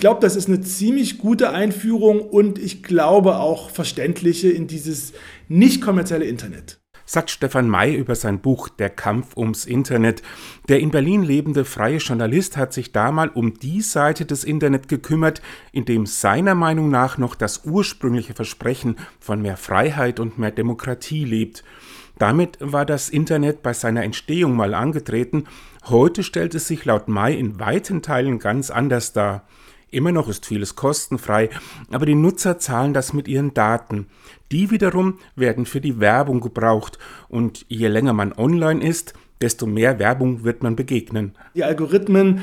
glaube, das ist eine ziemlich gute Einführung und ich glaube auch verständliche in dieses nicht kommerzielle Internet sagt Stefan May über sein Buch Der Kampf ums Internet. Der in Berlin lebende freie Journalist hat sich damals um die Seite des Internet gekümmert, in dem seiner Meinung nach noch das ursprüngliche Versprechen von mehr Freiheit und mehr Demokratie lebt. Damit war das Internet bei seiner Entstehung mal angetreten. Heute stellt es sich laut May in weiten Teilen ganz anders dar. Immer noch ist vieles kostenfrei, aber die Nutzer zahlen das mit ihren Daten. Die wiederum werden für die Werbung gebraucht und je länger man online ist, desto mehr Werbung wird man begegnen. Die Algorithmen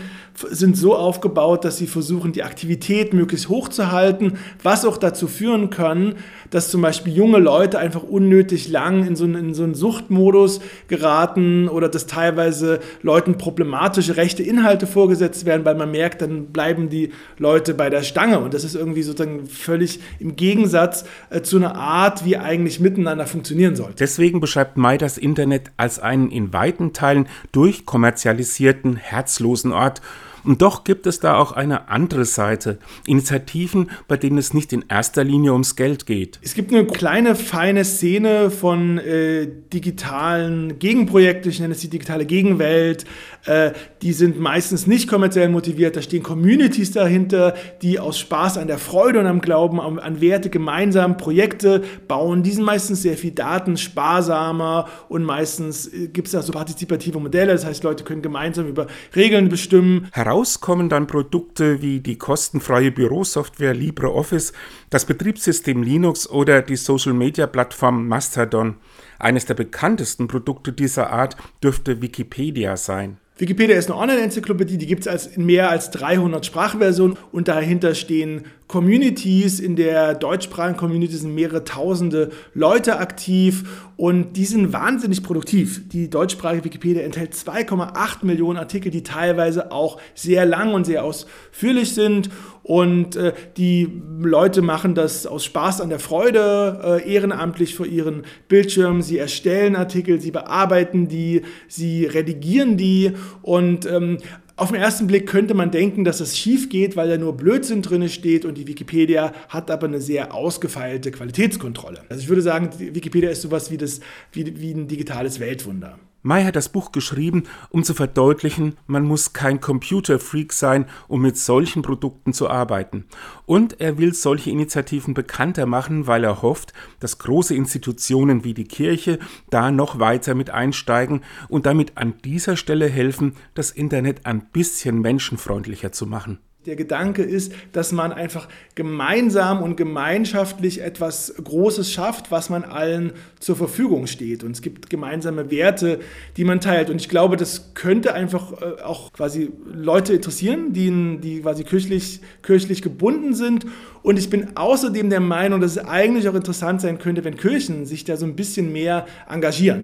sind so aufgebaut, dass sie versuchen, die Aktivität möglichst hoch zu halten, was auch dazu führen kann, dass zum Beispiel junge Leute einfach unnötig lang in so einen, in so einen Suchtmodus geraten oder dass teilweise Leuten problematische rechte Inhalte vorgesetzt werden, weil man merkt, dann bleiben die Leute bei der Stange. Und das ist irgendwie sozusagen völlig im Gegensatz äh, zu einer Art, wie eigentlich miteinander funktionieren sollte. Deswegen beschreibt May das Internet als einen in weiten Teilen durchkommerzialisierten, herzlosen Ort und doch gibt es da auch eine andere Seite, Initiativen, bei denen es nicht in erster Linie ums Geld geht. Es gibt eine kleine, feine Szene von äh, digitalen Gegenprojekten, ich nenne es die digitale Gegenwelt. Äh, die sind meistens nicht kommerziell motiviert, da stehen Communities dahinter, die aus Spaß an der Freude und am Glauben an, an Werte gemeinsam Projekte bauen. Die sind meistens sehr viel datensparsamer und meistens äh, gibt es da so partizipative Modelle, das heißt, Leute können gemeinsam über Regeln bestimmen. Heraus kommen dann Produkte wie die kostenfreie Bürosoftware LibreOffice, das Betriebssystem Linux oder die Social-Media-Plattform Mastodon. Eines der bekanntesten Produkte dieser Art dürfte Wikipedia sein. Wikipedia ist eine Online-Enzyklopädie, die gibt es in mehr als 300 Sprachversionen und dahinter stehen Communities. In der deutschsprachigen Community sind mehrere tausende Leute aktiv und die sind wahnsinnig produktiv. Die deutschsprachige Wikipedia enthält 2,8 Millionen Artikel, die teilweise auch sehr lang und sehr ausführlich sind und äh, die Leute machen das aus Spaß an der Freude, äh, ehrenamtlich vor ihren Bildschirmen. Sie erstellen Artikel, sie bearbeiten die, sie redigieren die. Und ähm, auf den ersten Blick könnte man denken, dass es schief geht, weil da nur Blödsinn drin steht und die Wikipedia hat aber eine sehr ausgefeilte Qualitätskontrolle. Also ich würde sagen, Wikipedia ist sowas wie, das, wie, wie ein digitales Weltwunder. May hat das Buch geschrieben, um zu verdeutlichen, man muss kein Computerfreak sein, um mit solchen Produkten zu arbeiten. Und er will solche Initiativen bekannter machen, weil er hofft, dass große Institutionen wie die Kirche da noch weiter mit einsteigen und damit an dieser Stelle helfen, das Internet ein bisschen menschenfreundlicher zu machen. Der Gedanke ist, dass man einfach gemeinsam und gemeinschaftlich etwas Großes schafft, was man allen zur Verfügung steht. Und es gibt gemeinsame Werte, die man teilt. Und ich glaube, das könnte einfach äh, auch quasi Leute interessieren, die, die quasi kirchlich, kirchlich gebunden sind. Und ich bin außerdem der Meinung, dass es eigentlich auch interessant sein könnte, wenn Kirchen sich da so ein bisschen mehr engagieren.